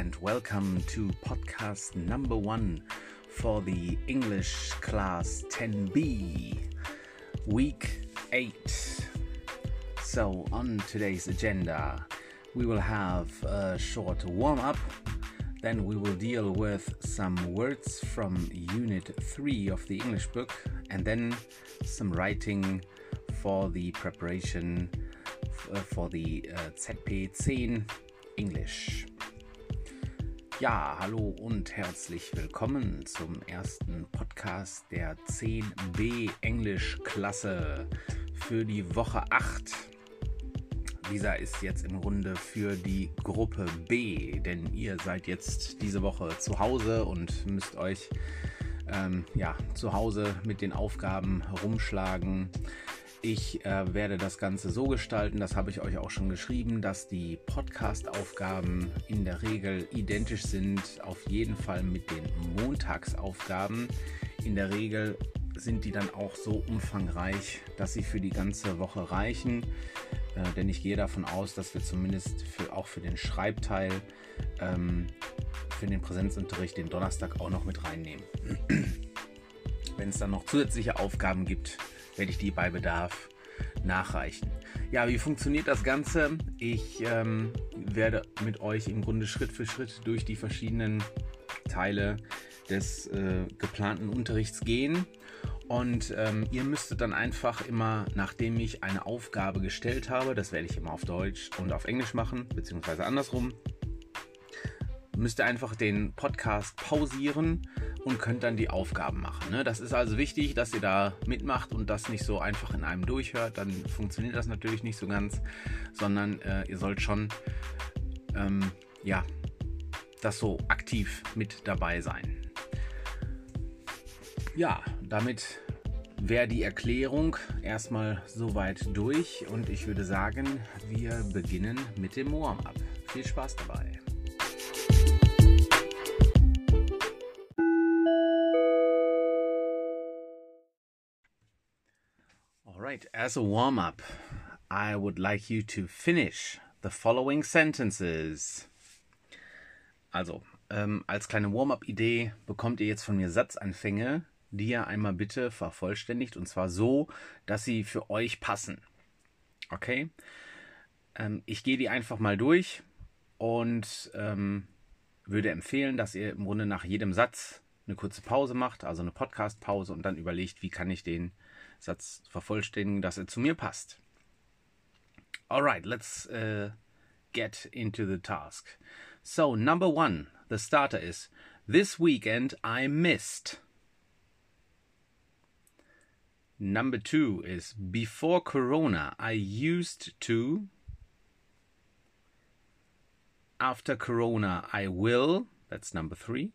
and welcome to podcast number one for the English class 10b, week 8. So, on today's agenda, we will have a short warm up, then we will deal with some words from Unit 3 of the English book, and then some writing for the preparation for the uh, ZP10 English. Ja, hallo und herzlich willkommen zum ersten Podcast der 10b Englischklasse für die Woche 8. Dieser ist jetzt im Grunde für die Gruppe B, denn ihr seid jetzt diese Woche zu Hause und müsst euch ähm, ja, zu Hause mit den Aufgaben herumschlagen. Ich äh, werde das Ganze so gestalten, das habe ich euch auch schon geschrieben, dass die Podcast-Aufgaben in der Regel identisch sind, auf jeden Fall mit den Montagsaufgaben. In der Regel sind die dann auch so umfangreich, dass sie für die ganze Woche reichen. Äh, denn ich gehe davon aus, dass wir zumindest für, auch für den Schreibteil, ähm, für den Präsenzunterricht den Donnerstag auch noch mit reinnehmen. Wenn es dann noch zusätzliche Aufgaben gibt, werde ich die bei Bedarf nachreichen. Ja, wie funktioniert das Ganze? Ich ähm, werde mit euch im Grunde Schritt für Schritt durch die verschiedenen Teile des äh, geplanten Unterrichts gehen. Und ähm, ihr müsstet dann einfach immer, nachdem ich eine Aufgabe gestellt habe, das werde ich immer auf Deutsch und auf Englisch machen, beziehungsweise andersrum, müsst ihr einfach den Podcast pausieren und könnt dann die Aufgaben machen. Ne? Das ist also wichtig, dass ihr da mitmacht und das nicht so einfach in einem durchhört. Dann funktioniert das natürlich nicht so ganz, sondern äh, ihr sollt schon ähm, ja, das so aktiv mit dabei sein. Ja, damit wäre die Erklärung erstmal soweit durch und ich würde sagen, wir beginnen mit dem Warm-up. Viel Spaß dabei. Right, as a warm up, I would like you to finish the following sentences. Also, ähm, als kleine Warm-up-Idee bekommt ihr jetzt von mir Satzanfänge, die ihr einmal bitte vervollständigt und zwar so, dass sie für euch passen. Okay? Ähm, ich gehe die einfach mal durch und ähm, würde empfehlen, dass ihr im Grunde nach jedem Satz eine kurze Pause macht, also eine Podcast-Pause und dann überlegt, wie kann ich den Satz vervollständigen, dass er zu mir passt. Alright, let's uh, get into the task. So, number one, the starter is This weekend I missed. Number two is Before Corona I used to. After Corona I will. That's number three.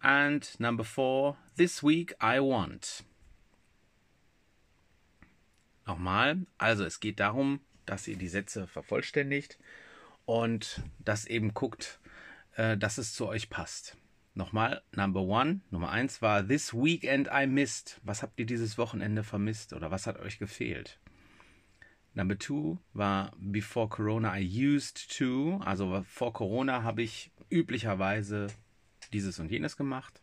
And number four, this week I want. Nochmal, also es geht darum, dass ihr die Sätze vervollständigt und das eben guckt, äh, dass es zu euch passt. Nochmal, Number One, Nummer eins war This Weekend I missed. Was habt ihr dieses Wochenende vermisst oder was hat euch gefehlt? Number Two war Before Corona I used to. Also vor Corona habe ich üblicherweise dieses und jenes gemacht.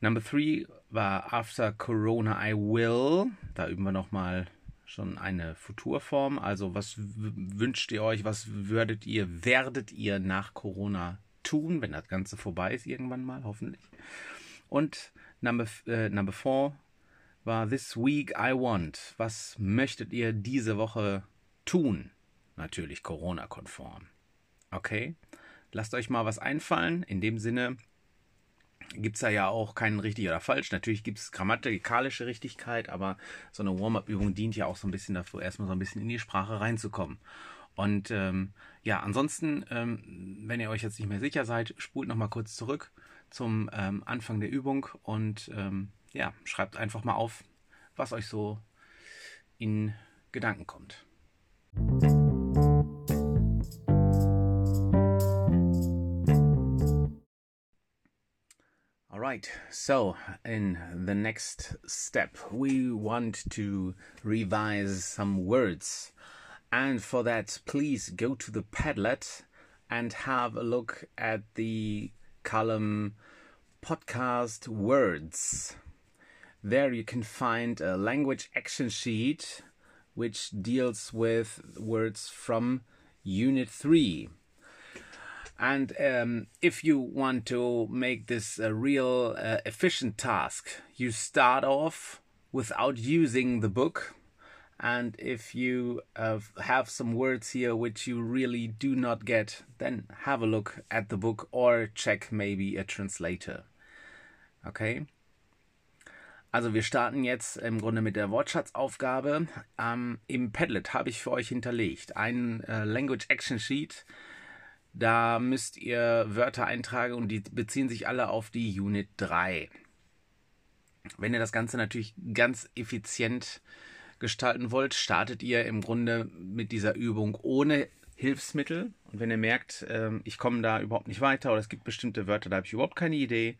Number three war After Corona I Will. Da üben wir nochmal schon eine Futurform. Also was wünscht ihr euch, was würdet ihr, werdet ihr nach Corona tun, wenn das Ganze vorbei ist irgendwann mal, hoffentlich. Und Number, äh, number four war This Week I Want. Was möchtet ihr diese Woche tun? Natürlich Corona-konform. Okay? Lasst euch mal was einfallen. In dem Sinne gibt es da ja auch keinen richtig oder falsch. Natürlich gibt es grammatikalische Richtigkeit, aber so eine Warm-up-Übung dient ja auch so ein bisschen dafür, erstmal so ein bisschen in die Sprache reinzukommen. Und ähm, ja, ansonsten, ähm, wenn ihr euch jetzt nicht mehr sicher seid, spult nochmal kurz zurück zum ähm, Anfang der Übung und ähm, ja, schreibt einfach mal auf, was euch so in Gedanken kommt. Right, so in the next step, we want to revise some words. And for that, please go to the Padlet and have a look at the column podcast words. There you can find a language action sheet which deals with words from Unit 3. And um, if you want to make this a real uh, efficient task, you start off without using the book. And if you uh, have some words here which you really do not get, then have a look at the book or check maybe a translator. Okay? Also wir starten jetzt im Grunde mit der Wortschatzaufgabe. Ähm, Im Padlet habe ich für euch hinterlegt ein äh, Language Action Sheet. Da müsst ihr Wörter eintragen und die beziehen sich alle auf die Unit 3. Wenn ihr das Ganze natürlich ganz effizient gestalten wollt, startet ihr im Grunde mit dieser Übung ohne Hilfsmittel. Und wenn ihr merkt, äh, ich komme da überhaupt nicht weiter oder es gibt bestimmte Wörter, da habe ich überhaupt keine Idee,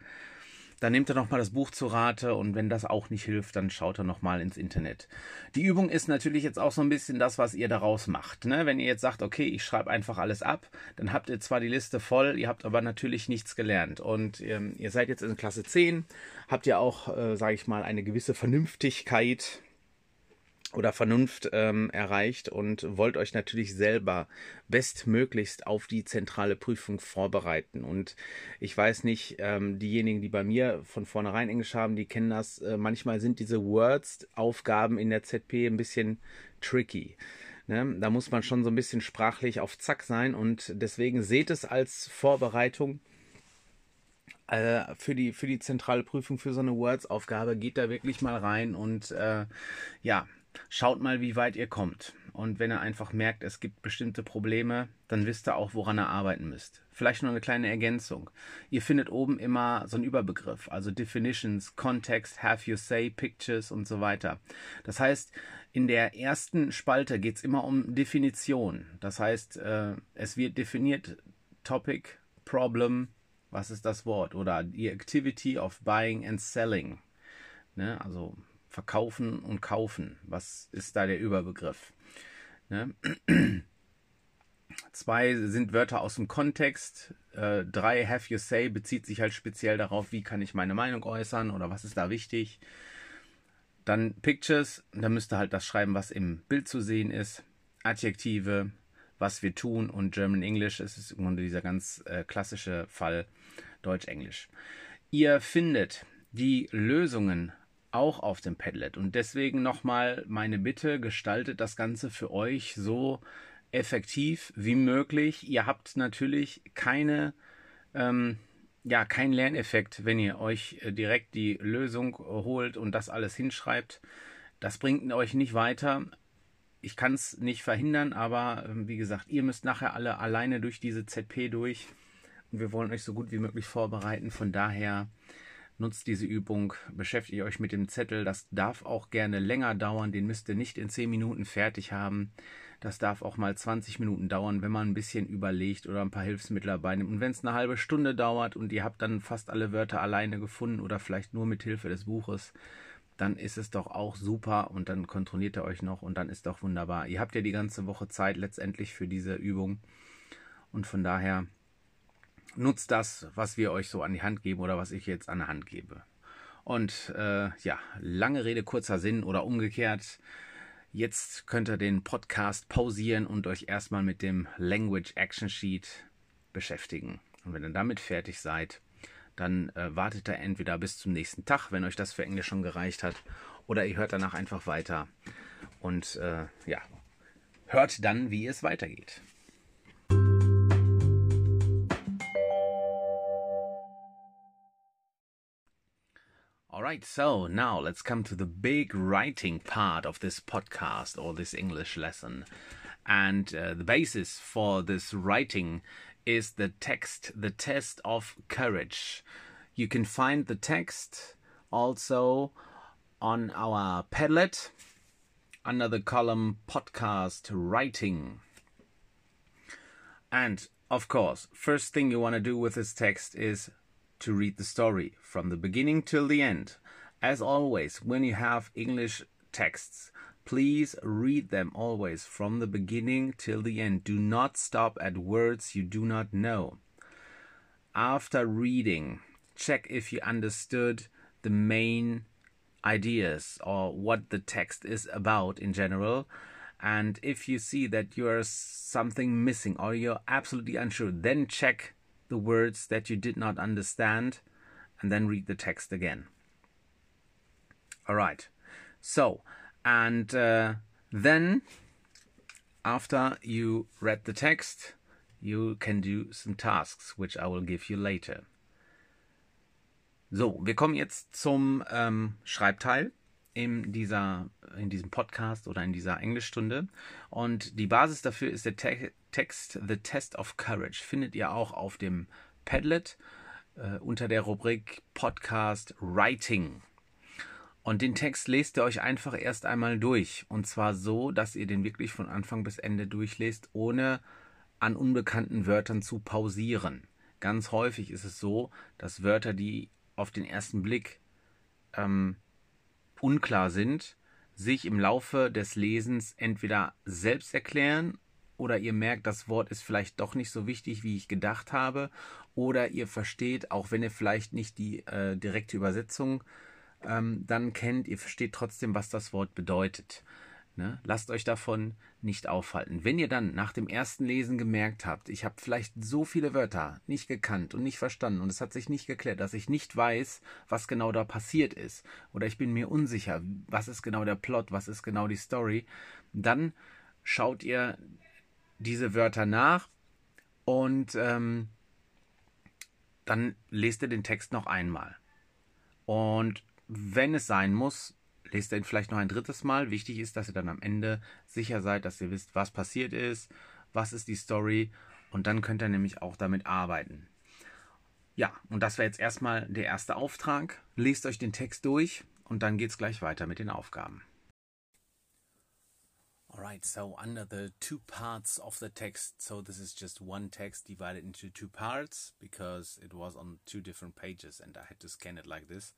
dann nehmt ihr nochmal das Buch zu Rate und wenn das auch nicht hilft, dann schaut ihr nochmal ins Internet. Die Übung ist natürlich jetzt auch so ein bisschen das, was ihr daraus macht. Ne? Wenn ihr jetzt sagt, okay, ich schreibe einfach alles ab, dann habt ihr zwar die Liste voll, ihr habt aber natürlich nichts gelernt. Und ähm, ihr seid jetzt in Klasse 10, habt ihr auch, äh, sage ich mal, eine gewisse Vernünftigkeit oder Vernunft ähm, erreicht und wollt euch natürlich selber bestmöglichst auf die zentrale Prüfung vorbereiten. Und ich weiß nicht, ähm, diejenigen, die bei mir von vornherein Englisch haben, die kennen das. Äh, manchmal sind diese Words-Aufgaben in der ZP ein bisschen tricky. Ne? Da muss man schon so ein bisschen sprachlich auf Zack sein und deswegen seht es als Vorbereitung äh, für die für die zentrale Prüfung für so eine Words-Aufgabe. Geht da wirklich mal rein und äh, ja, Schaut mal, wie weit ihr kommt. Und wenn ihr einfach merkt, es gibt bestimmte Probleme, dann wisst ihr auch, woran ihr arbeiten müsst. Vielleicht noch eine kleine Ergänzung. Ihr findet oben immer so einen Überbegriff, also Definitions, Context, Have You Say, Pictures und so weiter. Das heißt, in der ersten Spalte geht es immer um Definition. Das heißt, äh, es wird definiert Topic, Problem, was ist das Wort? Oder die Activity of Buying and Selling. Ne? Also verkaufen und kaufen. Was ist da der Überbegriff? Ne? Zwei sind Wörter aus dem Kontext. Äh, drei, have you say, bezieht sich halt speziell darauf, wie kann ich meine Meinung äußern oder was ist da wichtig. Dann Pictures, da müsst ihr halt das schreiben, was im Bild zu sehen ist. Adjektive, was wir tun und German English, es ist im Grunde dieser ganz äh, klassische Fall Deutsch-Englisch. Ihr findet die Lösungen auch auf dem Padlet. Und deswegen nochmal meine Bitte, gestaltet das Ganze für euch so effektiv wie möglich. Ihr habt natürlich keine, ähm, ja, keinen Lerneffekt, wenn ihr euch äh, direkt die Lösung holt und das alles hinschreibt. Das bringt euch nicht weiter. Ich kann es nicht verhindern, aber äh, wie gesagt, ihr müsst nachher alle alleine durch diese ZP durch. Und wir wollen euch so gut wie möglich vorbereiten. Von daher nutzt diese Übung, beschäftigt euch mit dem Zettel. Das darf auch gerne länger dauern, den müsst ihr nicht in 10 Minuten fertig haben. Das darf auch mal 20 Minuten dauern, wenn man ein bisschen überlegt oder ein paar Hilfsmittel dabei nimmt. Und wenn es eine halbe Stunde dauert und ihr habt dann fast alle Wörter alleine gefunden oder vielleicht nur mit Hilfe des Buches, dann ist es doch auch super und dann kontrolliert ihr euch noch und dann ist doch wunderbar. Ihr habt ja die ganze Woche Zeit letztendlich für diese Übung und von daher nutzt das, was wir euch so an die Hand geben oder was ich jetzt an der Hand gebe. Und äh, ja, lange Rede, kurzer Sinn oder umgekehrt. Jetzt könnt ihr den Podcast pausieren und euch erstmal mit dem Language Action Sheet beschäftigen. Und wenn ihr damit fertig seid, dann äh, wartet ihr entweder bis zum nächsten Tag, wenn euch das für Englisch schon gereicht hat, oder ihr hört danach einfach weiter und äh, ja, hört dann, wie es weitergeht. All right, so now let's come to the big writing part of this podcast or this English lesson. And uh, the basis for this writing is the text, the test of courage. You can find the text also on our Padlet under the column podcast writing. And of course, first thing you want to do with this text is to read the story from the beginning till the end. As always, when you have English texts, Please read them always from the beginning till the end. Do not stop at words you do not know. After reading, check if you understood the main ideas or what the text is about in general. And if you see that you are something missing or you're absolutely unsure, then check the words that you did not understand and then read the text again. All right. So, and uh, then after you read the text, you can do some tasks, which I will give you later. So, wir kommen jetzt zum ähm, Schreibteil in, dieser, in diesem Podcast oder in dieser Englischstunde. Und die Basis dafür ist der Te Text The Test of Courage. Findet ihr auch auf dem Padlet äh, unter der Rubrik Podcast Writing. Und den Text lest ihr euch einfach erst einmal durch. Und zwar so, dass ihr den wirklich von Anfang bis Ende durchlest, ohne an unbekannten Wörtern zu pausieren. Ganz häufig ist es so, dass Wörter, die auf den ersten Blick ähm, unklar sind, sich im Laufe des Lesens entweder selbst erklären oder ihr merkt, das Wort ist vielleicht doch nicht so wichtig, wie ich gedacht habe, oder ihr versteht, auch wenn ihr vielleicht nicht die äh, direkte Übersetzung ähm, dann kennt, ihr versteht trotzdem, was das Wort bedeutet. Ne? Lasst euch davon nicht aufhalten. Wenn ihr dann nach dem ersten Lesen gemerkt habt, ich habe vielleicht so viele Wörter nicht gekannt und nicht verstanden und es hat sich nicht geklärt, dass ich nicht weiß, was genau da passiert ist oder ich bin mir unsicher, was ist genau der Plot, was ist genau die Story, dann schaut ihr diese Wörter nach und ähm, dann lest ihr den Text noch einmal. Und wenn es sein muss, lest ihn vielleicht noch ein drittes Mal. Wichtig ist, dass ihr dann am Ende sicher seid, dass ihr wisst, was passiert ist, was ist die Story und dann könnt ihr nämlich auch damit arbeiten. Ja, und das wäre jetzt erstmal der erste Auftrag. Lest euch den Text durch und dann geht es gleich weiter mit den Aufgaben. Alright, so under the two parts of the text, so this is just one text divided into two parts because it was on two different pages and I had to scan it like this.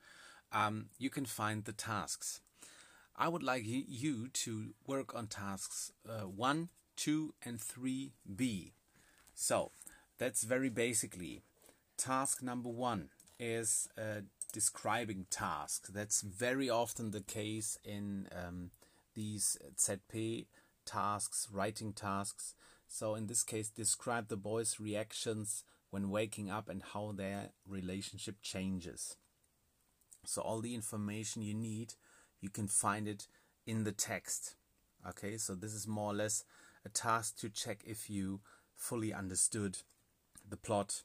Um, you can find the tasks. I would like you to work on tasks uh, 1, 2, and 3b. So that's very basically. Task number one is a describing task. That's very often the case in um, these ZP tasks, writing tasks. So in this case, describe the boys' reactions when waking up and how their relationship changes. So all the information you need, you can find it in the text. Okay, so this is more or less a task to check if you fully understood the plot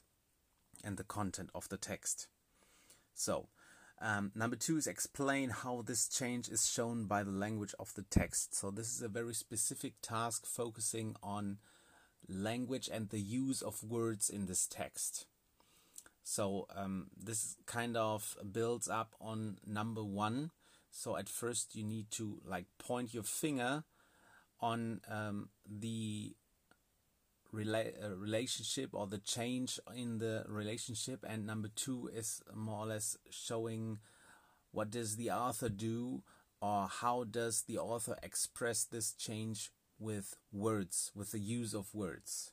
and the content of the text. So, um, number two is explain how this change is shown by the language of the text. So, this is a very specific task focusing on language and the use of words in this text. So um, this kind of builds up on number one. So at first you need to like point your finger on um, the rela- uh, relationship or the change in the relationship, and number two is more or less showing what does the author do or how does the author express this change with words, with the use of words.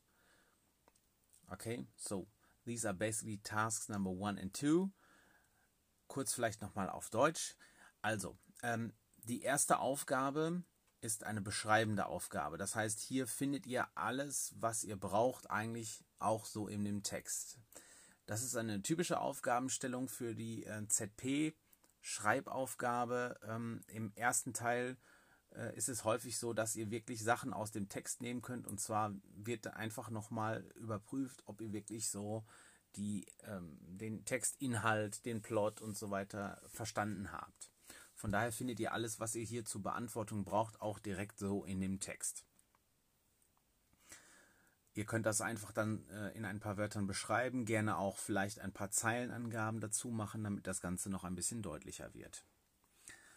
Okay, so These are basically tasks number one and two. Kurz vielleicht nochmal auf Deutsch. Also, ähm, die erste Aufgabe ist eine beschreibende Aufgabe. Das heißt, hier findet ihr alles, was ihr braucht, eigentlich auch so in dem Text. Das ist eine typische Aufgabenstellung für die äh, ZP-Schreibaufgabe. Ähm, Im ersten Teil ist es häufig so, dass ihr wirklich Sachen aus dem Text nehmen könnt und zwar wird einfach nochmal überprüft, ob ihr wirklich so die, ähm, den Textinhalt, den Plot und so weiter verstanden habt. Von daher findet ihr alles, was ihr hier zur Beantwortung braucht, auch direkt so in dem Text. Ihr könnt das einfach dann äh, in ein paar Wörtern beschreiben, gerne auch vielleicht ein paar Zeilenangaben dazu machen, damit das Ganze noch ein bisschen deutlicher wird.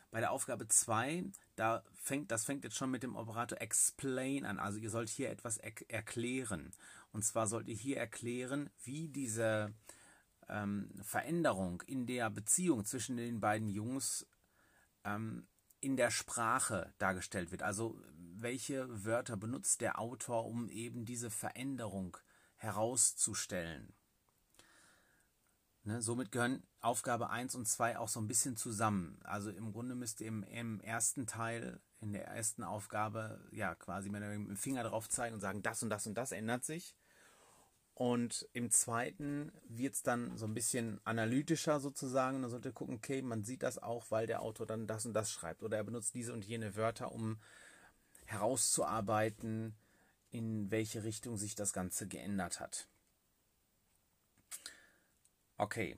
Bei der Aufgabe 2, da fängt, das fängt jetzt schon mit dem Operator explain an. Also ihr sollt hier etwas er erklären. Und zwar sollt ihr hier erklären, wie diese ähm, Veränderung in der Beziehung zwischen den beiden Jungs ähm, in der Sprache dargestellt wird. Also welche Wörter benutzt der Autor, um eben diese Veränderung herauszustellen. Ne, somit gehören Aufgabe 1 und 2 auch so ein bisschen zusammen. Also im Grunde müsst ihr im, im ersten Teil, in der ersten Aufgabe, ja quasi mit dem Finger drauf zeigen und sagen, das und das und das ändert sich. Und im zweiten wird es dann so ein bisschen analytischer sozusagen. Da sollte gucken, okay, man sieht das auch, weil der Autor dann das und das schreibt. Oder er benutzt diese und jene Wörter, um herauszuarbeiten, in welche Richtung sich das Ganze geändert hat. Okay.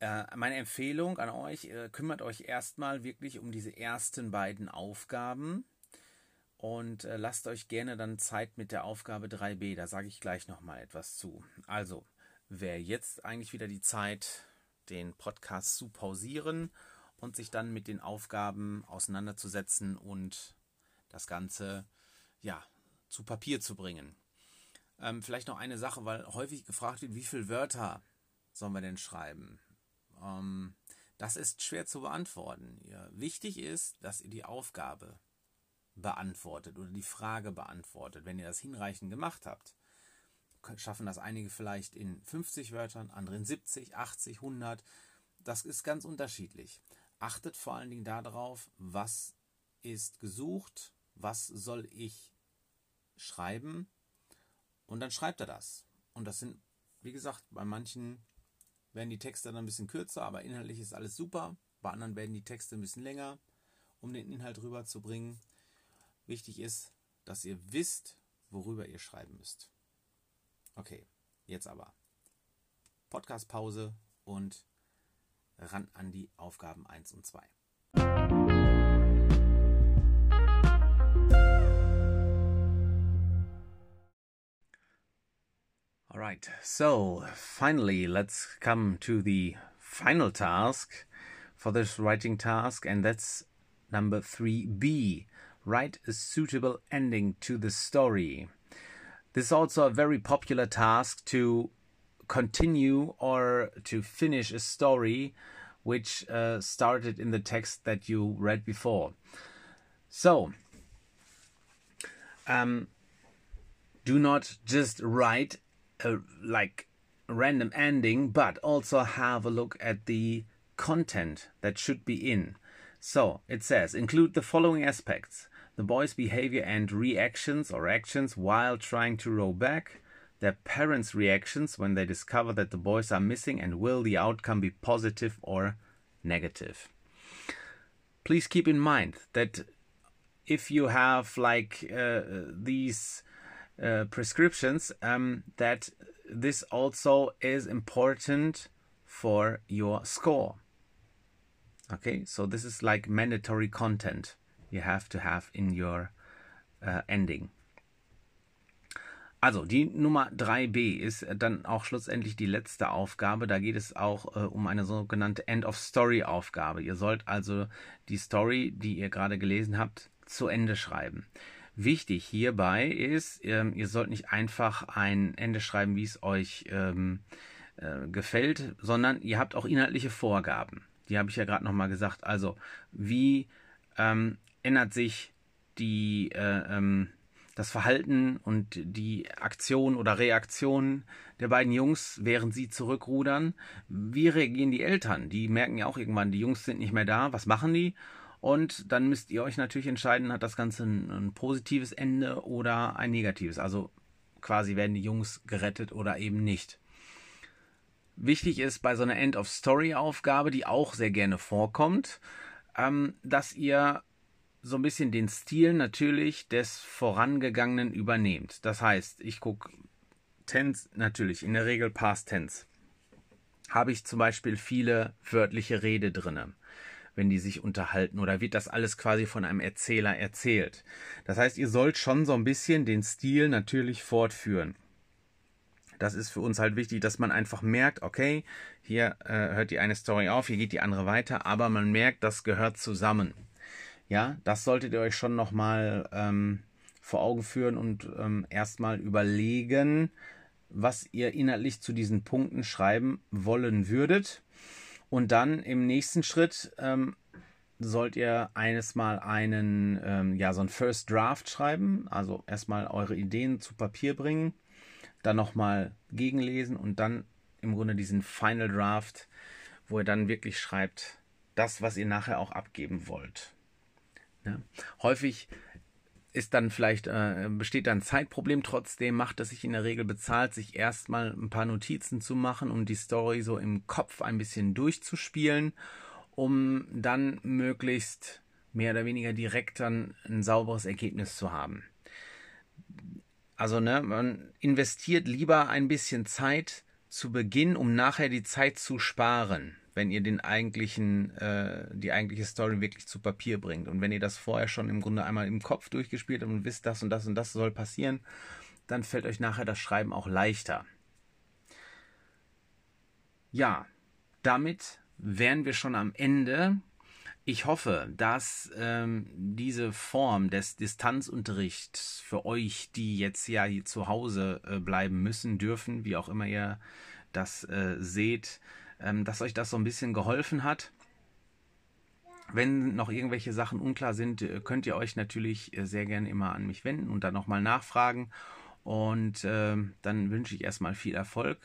Äh, meine Empfehlung an euch, äh, kümmert euch erstmal wirklich um diese ersten beiden Aufgaben und äh, lasst euch gerne dann Zeit mit der Aufgabe 3b, da sage ich gleich nochmal etwas zu. Also, wäre jetzt eigentlich wieder die Zeit, den Podcast zu pausieren und sich dann mit den Aufgaben auseinanderzusetzen und das Ganze ja zu Papier zu bringen. Ähm, vielleicht noch eine Sache, weil häufig gefragt wird, wie viele Wörter sollen wir denn schreiben? Ähm, das ist schwer zu beantworten. Ja, wichtig ist, dass ihr die Aufgabe beantwortet oder die Frage beantwortet. Wenn ihr das hinreichend gemacht habt, schaffen das einige vielleicht in 50 Wörtern, andere in 70, 80, 100. Das ist ganz unterschiedlich. Achtet vor allen Dingen darauf, was ist gesucht, was soll ich schreiben und dann schreibt er das. Und das sind, wie gesagt, bei manchen werden die Texte dann ein bisschen kürzer, aber inhaltlich ist alles super. Bei anderen werden die Texte ein bisschen länger, um den Inhalt rüberzubringen. Wichtig ist, dass ihr wisst, worüber ihr schreiben müsst. Okay, jetzt aber. Podcast-Pause und ran an die Aufgaben 1 und 2. Right, so finally, let's come to the final task for this writing task, and that's number 3b write a suitable ending to the story. This is also a very popular task to continue or to finish a story which uh, started in the text that you read before. So, um, do not just write a like random ending, but also have a look at the content that should be in. So it says include the following aspects the boy's behavior and reactions or actions while trying to row back, their parents' reactions when they discover that the boys are missing, and will the outcome be positive or negative. Please keep in mind that if you have like uh, these uh, prescriptions, um, that this also is important for your score. Okay, so this is like mandatory content you have to have in your uh, ending. Also, die Nummer 3b ist dann auch schlussendlich die letzte Aufgabe. Da geht es auch äh, um eine sogenannte End-of-Story-Aufgabe. Ihr sollt also die Story, die ihr gerade gelesen habt, zu Ende schreiben. Wichtig hierbei ist, ähm, ihr sollt nicht einfach ein Ende schreiben, wie es euch ähm, äh, gefällt, sondern ihr habt auch inhaltliche Vorgaben. Die habe ich ja gerade nochmal gesagt. Also, wie ähm, ändert sich die, äh, ähm, das Verhalten und die Aktion oder Reaktion der beiden Jungs, während sie zurückrudern. Wie reagieren die Eltern? Die merken ja auch irgendwann, die Jungs sind nicht mehr da. Was machen die? Und dann müsst ihr euch natürlich entscheiden, hat das Ganze ein, ein positives Ende oder ein negatives. Also quasi werden die Jungs gerettet oder eben nicht. Wichtig ist bei so einer End-of-Story-Aufgabe, die auch sehr gerne vorkommt, ähm, dass ihr so ein bisschen den Stil natürlich des Vorangegangenen übernehmt. Das heißt, ich gucke Tense natürlich, in der Regel Past Tense. Habe ich zum Beispiel viele wörtliche Rede drinne, wenn die sich unterhalten oder wird das alles quasi von einem Erzähler erzählt. Das heißt, ihr sollt schon so ein bisschen den Stil natürlich fortführen. Das ist für uns halt wichtig, dass man einfach merkt, okay, hier äh, hört die eine Story auf, hier geht die andere weiter, aber man merkt, das gehört zusammen. Ja, das solltet ihr euch schon nochmal ähm, vor Augen führen und ähm, erstmal überlegen, was ihr inhaltlich zu diesen Punkten schreiben wollen würdet. Und dann im nächsten Schritt ähm, sollt ihr eines Mal einen, ähm, ja, so ein First Draft schreiben. Also erstmal eure Ideen zu Papier bringen, dann nochmal gegenlesen und dann im Grunde diesen Final Draft, wo ihr dann wirklich schreibt, das, was ihr nachher auch abgeben wollt. Ja. Häufig ist dann vielleicht, äh, besteht dann ein Zeitproblem, trotzdem macht es sich in der Regel bezahlt, sich erstmal ein paar Notizen zu machen und die Story so im Kopf ein bisschen durchzuspielen, um dann möglichst mehr oder weniger direkt dann ein sauberes Ergebnis zu haben. Also, ne, man investiert lieber ein bisschen Zeit zu Beginn, um nachher die Zeit zu sparen wenn ihr den eigentlichen, äh, die eigentliche Story wirklich zu Papier bringt. Und wenn ihr das vorher schon im Grunde einmal im Kopf durchgespielt habt und wisst, das und das und das soll passieren, dann fällt euch nachher das Schreiben auch leichter. Ja, damit wären wir schon am Ende. Ich hoffe, dass ähm, diese Form des Distanzunterrichts für euch, die jetzt ja hier zu Hause äh, bleiben müssen, dürfen, wie auch immer ihr das äh, seht, dass euch das so ein bisschen geholfen hat. Wenn noch irgendwelche Sachen unklar sind, äh, könnt ihr euch natürlich äh, sehr gerne immer an mich wenden und dann nochmal nachfragen. Und äh, dann wünsche ich erstmal viel Erfolg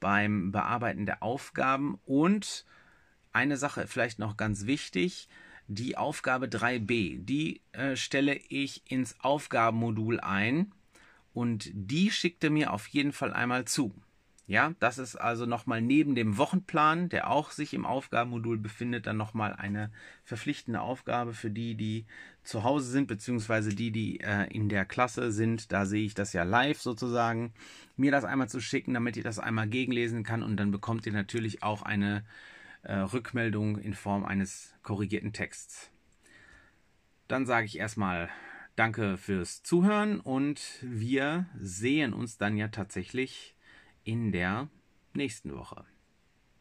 beim Bearbeiten der Aufgaben. Und eine Sache vielleicht noch ganz wichtig. Die Aufgabe 3b, die äh, stelle ich ins Aufgabenmodul ein und die schickte mir auf jeden Fall einmal zu. Ja, das ist also nochmal neben dem Wochenplan, der auch sich im Aufgabenmodul befindet, dann nochmal eine verpflichtende Aufgabe für die, die zu Hause sind, beziehungsweise die, die äh, in der Klasse sind. Da sehe ich das ja live sozusagen. Mir das einmal zu schicken, damit ich das einmal gegenlesen kann und dann bekommt ihr natürlich auch eine äh, Rückmeldung in Form eines korrigierten Texts. Dann sage ich erstmal Danke fürs Zuhören und wir sehen uns dann ja tatsächlich in der nächsten Woche.